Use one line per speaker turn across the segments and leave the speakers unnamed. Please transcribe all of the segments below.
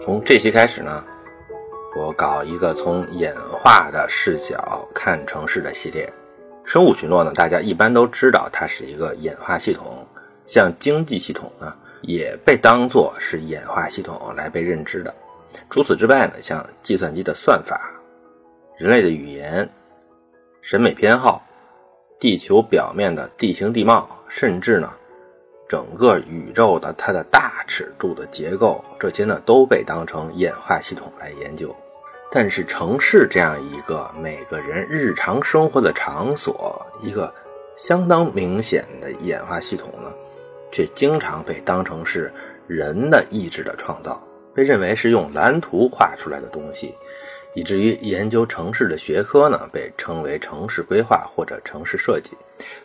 从这期开始呢，我搞一个从演化的视角看城市的系列。生物群落呢，大家一般都知道它是一个演化系统，像经济系统呢，也被当作是演化系统来被认知的。除此之外呢，像计算机的算法、人类的语言、审美偏好、地球表面的地形地貌，甚至呢。整个宇宙的它的大尺度的结构，这些呢都被当成演化系统来研究。但是城市这样一个每个人日常生活的场所，一个相当明显的演化系统呢，却经常被当成是人的意志的创造，被认为是用蓝图画出来的东西。以至于研究城市的学科呢，被称为城市规划或者城市设计，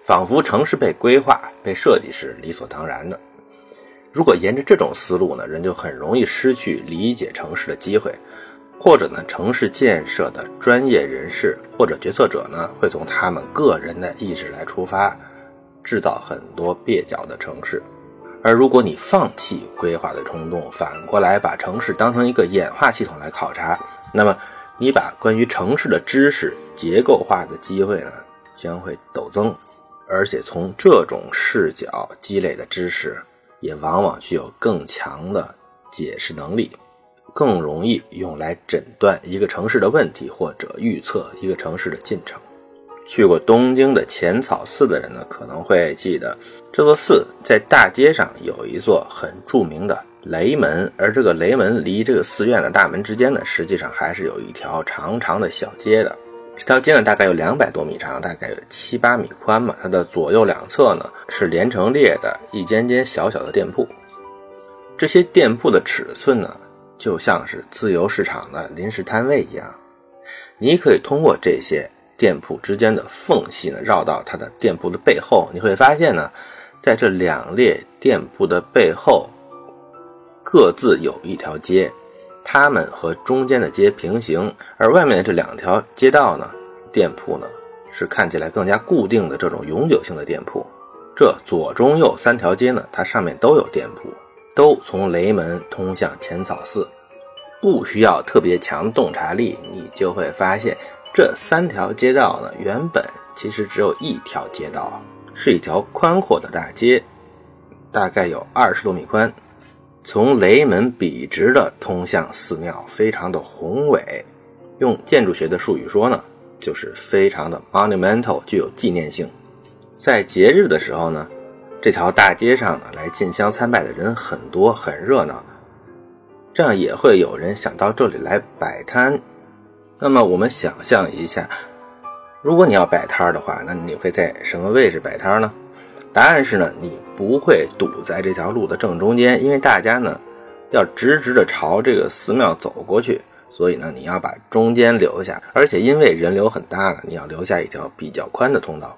仿佛城市被规划、被设计是理所当然的。如果沿着这种思路呢，人就很容易失去理解城市的机会，或者呢，城市建设的专业人士或者决策者呢，会从他们个人的意志来出发，制造很多蹩脚的城市。而如果你放弃规划的冲动，反过来把城市当成一个演化系统来考察，那么。你把关于城市的知识结构化的机会呢，将会陡增，而且从这种视角积累的知识，也往往具有更强的解释能力，更容易用来诊断一个城市的问题或者预测一个城市的进程。去过东京的浅草寺的人呢，可能会记得这座寺在大街上有一座很著名的。雷门，而这个雷门离这个寺院的大门之间呢，实际上还是有一条长长的小街的。这条街呢，大概有两百多米长，大概有七八米宽嘛。它的左右两侧呢，是连成列的一间间小小的店铺。这些店铺的尺寸呢，就像是自由市场的临时摊位一样。你可以通过这些店铺之间的缝隙呢，绕到它的店铺的背后，你会发现呢，在这两列店铺的背后。各自有一条街，它们和中间的街平行，而外面的这两条街道呢，店铺呢是看起来更加固定的这种永久性的店铺。这左中右三条街呢，它上面都有店铺，都从雷门通向浅草寺。不需要特别强洞察力，你就会发现这三条街道呢，原本其实只有一条街道，是一条宽阔的大街，大概有二十多米宽。从雷门笔直的通向寺庙，非常的宏伟。用建筑学的术语说呢，就是非常的 monumental，具有纪念性。在节日的时候呢，这条大街上呢，来进香参拜的人很多，很热闹。这样也会有人想到这里来摆摊。那么我们想象一下，如果你要摆摊的话，那你会在什么位置摆摊呢？答案是呢，你不会堵在这条路的正中间，因为大家呢要直直的朝这个寺庙走过去，所以呢你要把中间留下，而且因为人流很大了，你要留下一条比较宽的通道。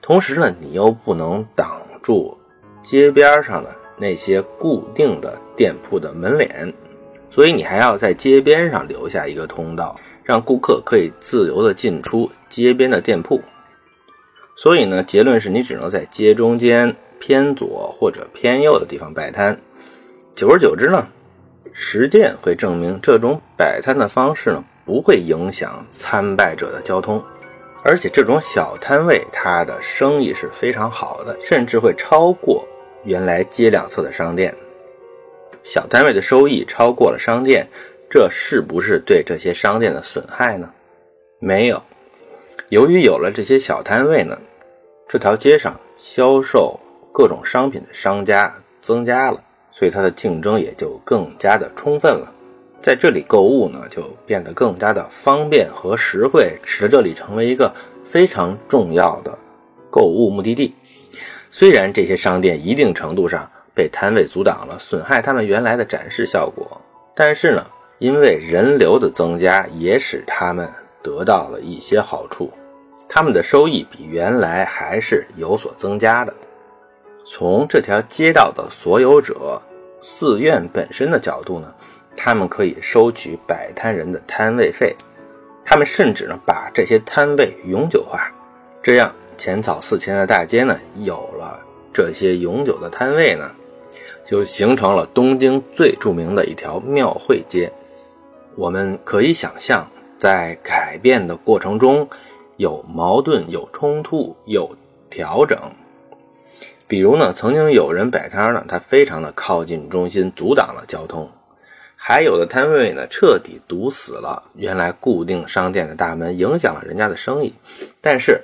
同时呢，你又不能挡住街边上的那些固定的店铺的门脸，所以你还要在街边上留下一个通道，让顾客可以自由的进出街边的店铺。所以呢，结论是你只能在街中间偏左或者偏右的地方摆摊。久而久之呢，实践会证明这种摆摊的方式呢不会影响参拜者的交通，而且这种小摊位它的生意是非常好的，甚至会超过原来街两侧的商店。小摊位的收益超过了商店，这是不是对这些商店的损害呢？没有。由于有了这些小摊位呢，这条街上销售各种商品的商家增加了，所以它的竞争也就更加的充分了。在这里购物呢，就变得更加的方便和实惠，使得这里成为一个非常重要的购物目的地。虽然这些商店一定程度上被摊位阻挡了，损害他们原来的展示效果，但是呢，因为人流的增加，也使他们得到了一些好处。他们的收益比原来还是有所增加的。从这条街道的所有者、寺院本身的角度呢，他们可以收取摆摊人的摊位费。他们甚至呢把这些摊位永久化，这样浅草寺前的大街呢有了这些永久的摊位呢，就形成了东京最著名的一条庙会街。我们可以想象，在改变的过程中，有矛盾、有冲突、有调整。比如呢，曾经有人摆摊呢，他非常的靠近中心，阻挡了交通；还有的摊位呢，彻底堵死了原来固定商店的大门，影响了人家的生意。但是，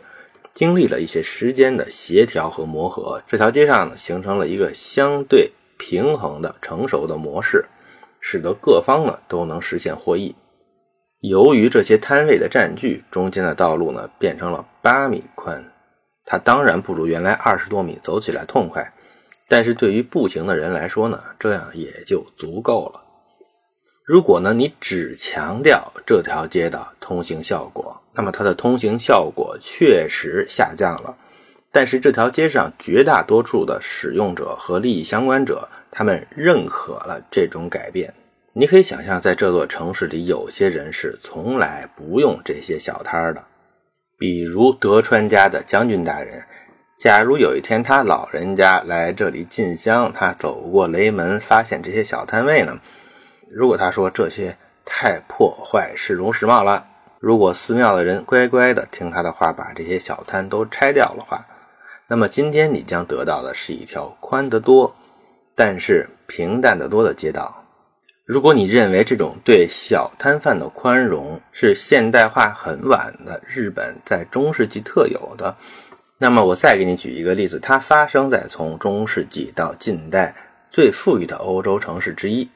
经历了一些时间的协调和磨合，这条街上呢，形成了一个相对平衡的成熟的模式。使得各方呢都能实现获益。由于这些摊位的占据，中间的道路呢变成了八米宽，它当然不如原来二十多米走起来痛快，但是对于步行的人来说呢，这样也就足够了。如果呢你只强调这条街的通行效果，那么它的通行效果确实下降了。但是这条街上绝大多数的使用者和利益相关者。他们认可了这种改变。你可以想象，在这座城市里，有些人是从来不用这些小摊的，比如德川家的将军大人。假如有一天他老人家来这里进香，他走过雷门，发现这些小摊位呢？如果他说这些太破坏市容市貌了，如果寺庙的人乖乖的听他的话，把这些小摊都拆掉的话，那么今天你将得到的是一条宽得多。但是平淡得多的街道，如果你认为这种对小摊贩的宽容是现代化很晚的日本在中世纪特有的，那么我再给你举一个例子，它发生在从中世纪到近代最富裕的欧洲城市之一，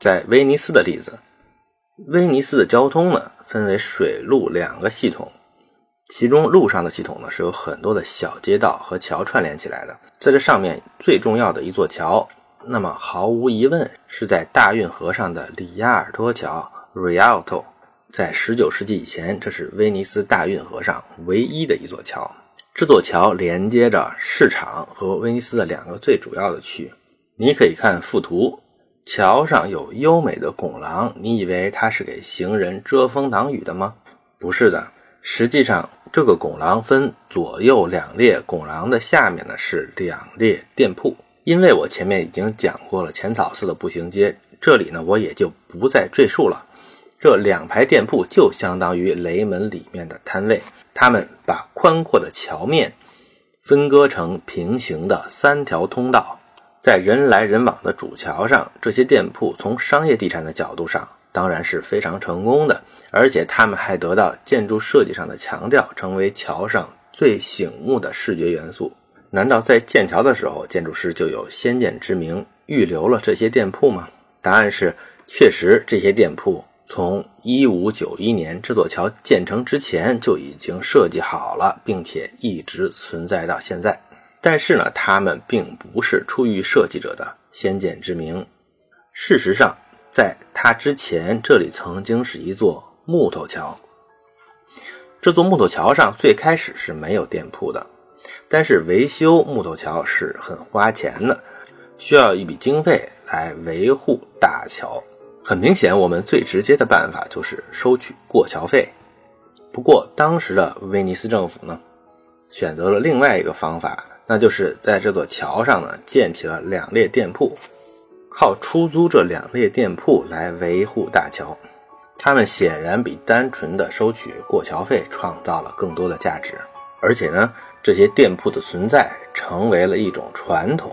在威尼斯的例子。威尼斯的交通呢，分为水陆两个系统。其中路上的系统呢，是有很多的小街道和桥串联起来的。在这上面最重要的一座桥，那么毫无疑问是在大运河上的里亚尔托桥 （Rialto）。在19世纪以前，这是威尼斯大运河上唯一的一座桥。这座桥连接着市场和威尼斯的两个最主要的区。你可以看附图，桥上有优美的拱廊。你以为它是给行人遮风挡雨的吗？不是的。实际上，这个拱廊分左右两列，拱廊的下面呢是两列店铺。因为我前面已经讲过了浅草寺的步行街，这里呢我也就不再赘述了。这两排店铺就相当于雷门里面的摊位，他们把宽阔的桥面分割成平行的三条通道，在人来人往的主桥上，这些店铺从商业地产的角度上。当然是非常成功的，而且他们还得到建筑设计上的强调，成为桥上最醒目的视觉元素。难道在建桥的时候，建筑师就有先见之明，预留了这些店铺吗？答案是，确实这些店铺从一五九一年这座桥建成之前就已经设计好了，并且一直存在到现在。但是呢，他们并不是出于设计者的先见之明。事实上，在它之前，这里曾经是一座木头桥。这座木头桥上最开始是没有店铺的，但是维修木头桥是很花钱的，需要一笔经费来维护大桥。很明显，我们最直接的办法就是收取过桥费。不过，当时的威尼斯政府呢，选择了另外一个方法，那就是在这座桥上呢建起了两列店铺。靠出租这两列店铺来维护大桥，他们显然比单纯的收取过桥费创造了更多的价值。而且呢，这些店铺的存在成为了一种传统，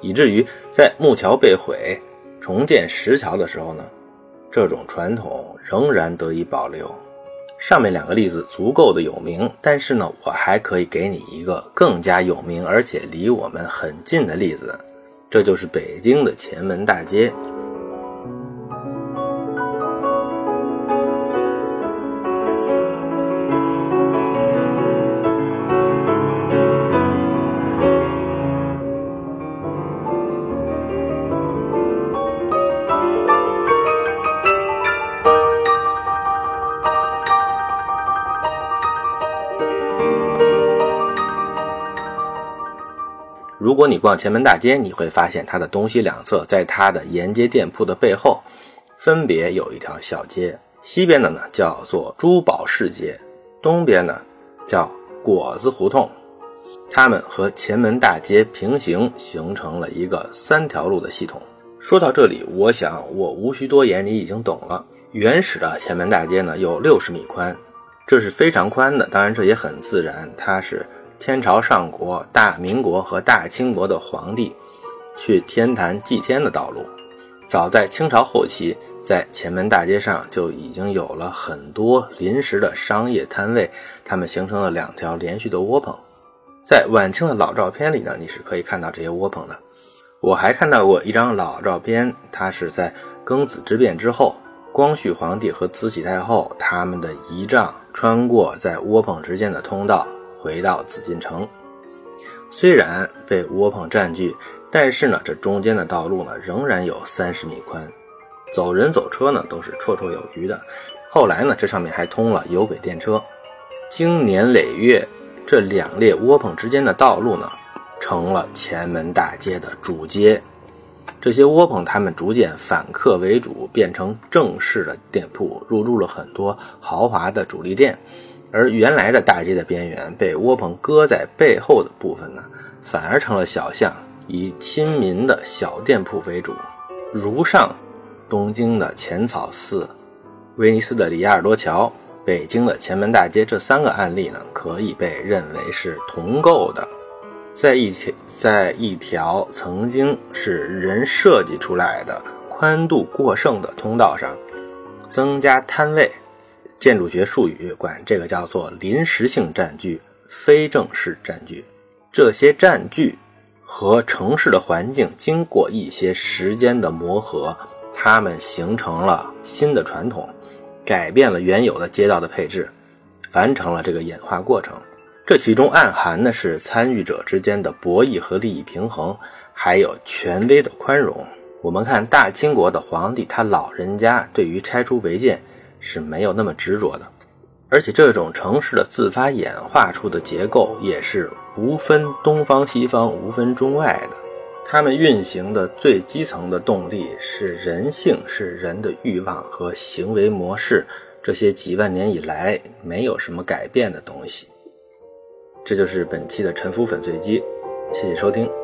以至于在木桥被毁、重建石桥的时候呢，这种传统仍然得以保留。上面两个例子足够的有名，但是呢，我还可以给你一个更加有名而且离我们很近的例子。这就是北京的前门大街。如果你逛前门大街，你会发现它的东西两侧，在它的沿街店铺的背后，分别有一条小街。西边的呢叫做珠宝市街，东边呢叫果子胡同。它们和前门大街平行，形成了一个三条路的系统。说到这里，我想我无需多言，你已经懂了。原始的前门大街呢，有六十米宽，这是非常宽的。当然，这也很自然，它是天朝上国、大明国和大清国的皇帝去天坛祭天的道路。早在清朝后期，在前门大街上就已经有了很多临时的商业摊位，它们形成了两条连续的窝棚。在晚清的老照片里呢，你是可以看到这些窝棚的。我还看到过一张老照片，它是在庚子之变之后，光绪皇帝和慈禧太后他们的仪仗穿过在窝棚之间的通道，回到紫禁城。虽然被窝棚占据，但是呢，这中间的道路呢仍然有三十米宽，走人走车呢都是绰绰有余的。后来呢，这上面还通了有轨电车。经年累月，这两列窝棚之间的道路呢。成了前门大街的主街，这些窝棚他们逐渐反客为主，变成正式的店铺，入驻了很多豪华的主力店。而原来的大街的边缘被窝棚搁在背后的部分呢，反而成了小巷，以亲民的小店铺为主。如上东京的浅草寺、威尼斯的里亚尔多桥、北京的前门大街这三个案例呢，可以被认为是同构的。在一条在一条曾经是人设计出来的宽度过剩的通道上，增加摊位，建筑学术语管这个叫做临时性占据、非正式占据。这些占据和城市的环境经过一些时间的磨合，它们形成了新的传统，改变了原有的街道的配置，完成了这个演化过程。这其中暗含的是参与者之间的博弈和利益平衡，还有权威的宽容。我们看大清国的皇帝，他老人家对于拆除违建是没有那么执着的，而且这种城市的自发演化出的结构也是无分东方西方、无分中外的。他们运行的最基层的动力是人性，是人的欲望和行为模式，这些几万年以来没有什么改变的东西。这就是本期的沉浮粉碎机，谢谢收听。